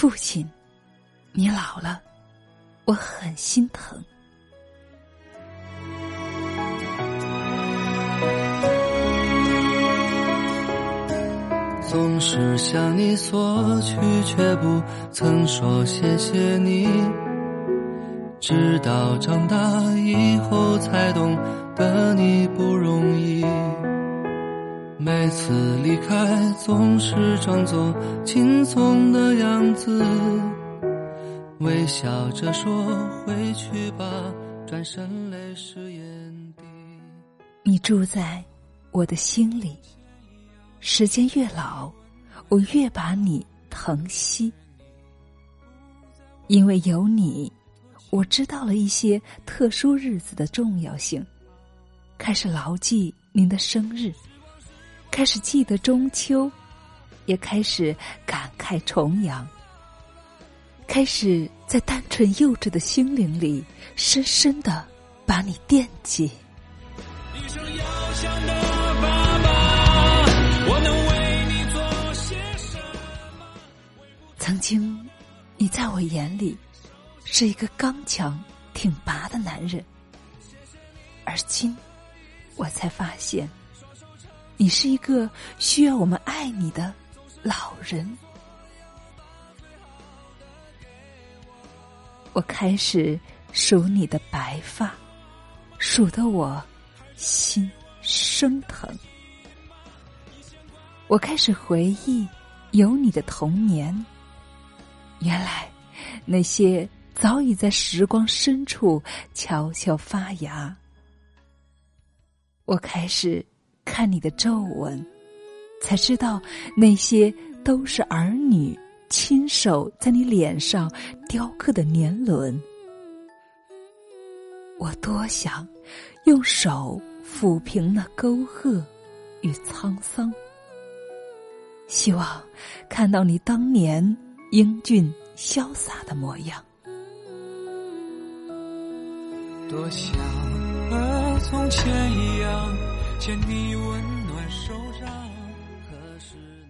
父亲，你老了，我很心疼。总是向你索取，却不曾说谢谢你。直到长大以后，才懂得你不容易。每次离开，总是装作轻松的样子，微笑着说回去吧，转身泪湿眼底。你住在我的心里。时间越老，我越把你疼惜，因为有你，我知道了一些特殊日子的重要性，开始牢记您的生日，开始记得中秋，也开始感慨重阳，开始在单纯幼稚的心灵里，深深的把你惦记。曾经，你在我眼里是一个刚强挺拔的男人，而今，我才发现，你是一个需要我们爱你的老人。我开始数你的白发，数得我心生疼。我开始回忆有你的童年。原来，那些早已在时光深处悄悄发芽。我开始看你的皱纹，才知道那些都是儿女亲手在你脸上雕刻的年轮。我多想用手抚平那沟壑与沧桑，希望看到你当年。英俊潇洒的模样，多想和从前一样牵你温暖手掌。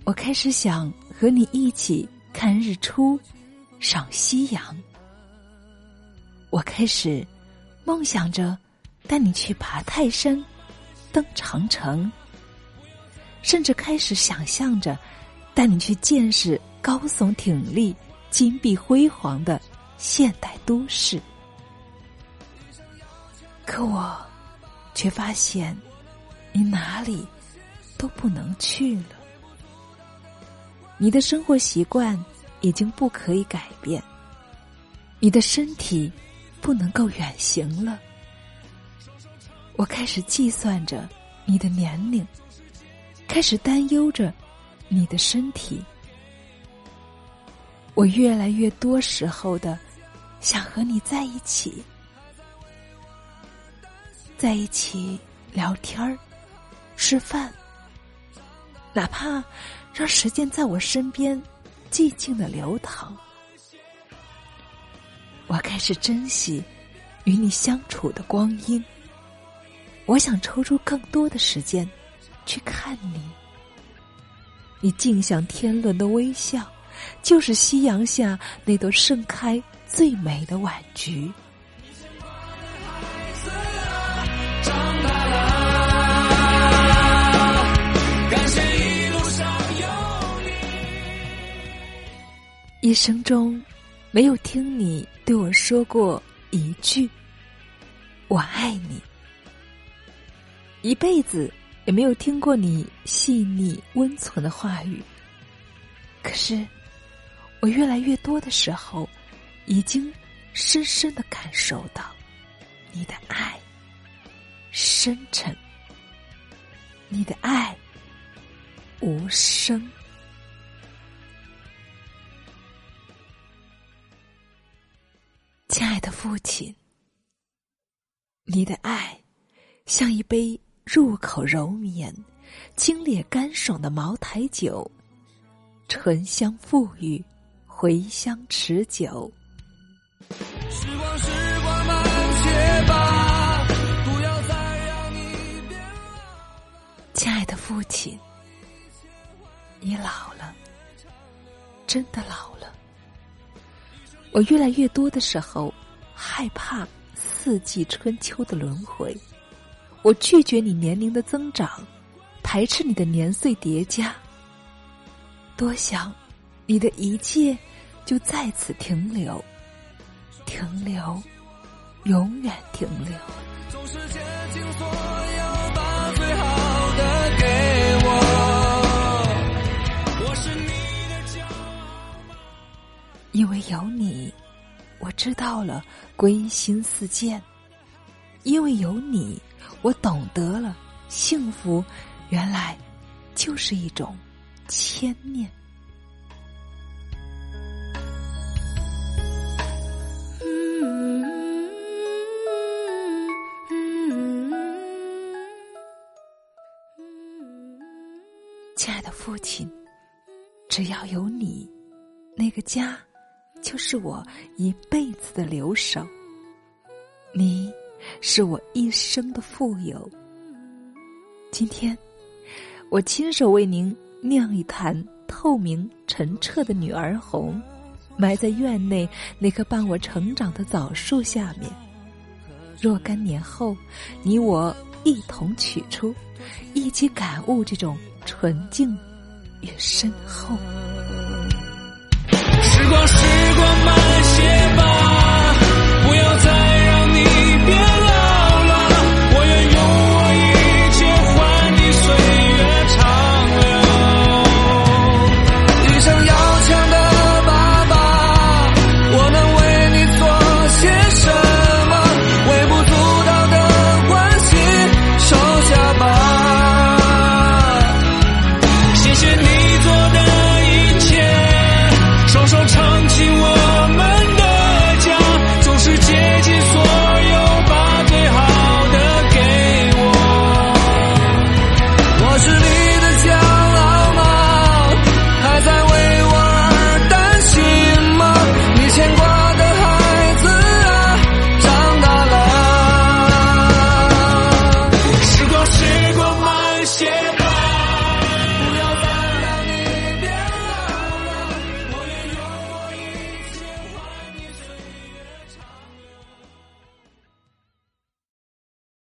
我开始想和你一起看日出、赏夕阳。我开始梦想着带你去爬泰山、登长城，甚至开始想象着带你去见识。高耸挺立、金碧辉煌的现代都市，可我却发现，你哪里都不能去了。你的生活习惯已经不可以改变，你的身体不能够远行了。我开始计算着你的年龄，开始担忧着你的身体。我越来越多时候的想和你在一起，在一起聊天儿、吃饭，哪怕让时间在我身边寂静的流淌。我开始珍惜与你相处的光阴，我想抽出更多的时间去看你，你静享天伦的微笑。就是夕阳下那朵盛开最美的晚菊。一生中，没有听你对我说过一句“我爱你”，一辈子也没有听过你细腻温存的话语。可是。我越来越多的时候，已经深深的感受到你的爱深沉，你的爱无声。的爱像一杯入口柔绵、清冽干爽的茅台酒，醇香馥郁。回香持久。时光时光慢些吧，不要再让你变。亲爱的父亲，你老了，真的老了。我越来越多的时候害怕四季春秋的轮回，我拒绝你年龄的增长，排斥你的年岁叠加。多想你的一切就在此停留，停留，永远停留。总是竭尽所有，把最好的给我。我是你。因为有你，我知道了归心似箭；因为有你，我懂得了幸福原来就是一种牵念。亲爱的父亲，只要有你，那个家。就是我一辈子的留守，你是我一生的富有。今天，我亲手为您酿一坛透明澄澈的女儿红，埋在院内那棵伴我成长的枣树下面。若干年后，你我一同取出，一起感悟这种纯净与深厚。时光，是光慢些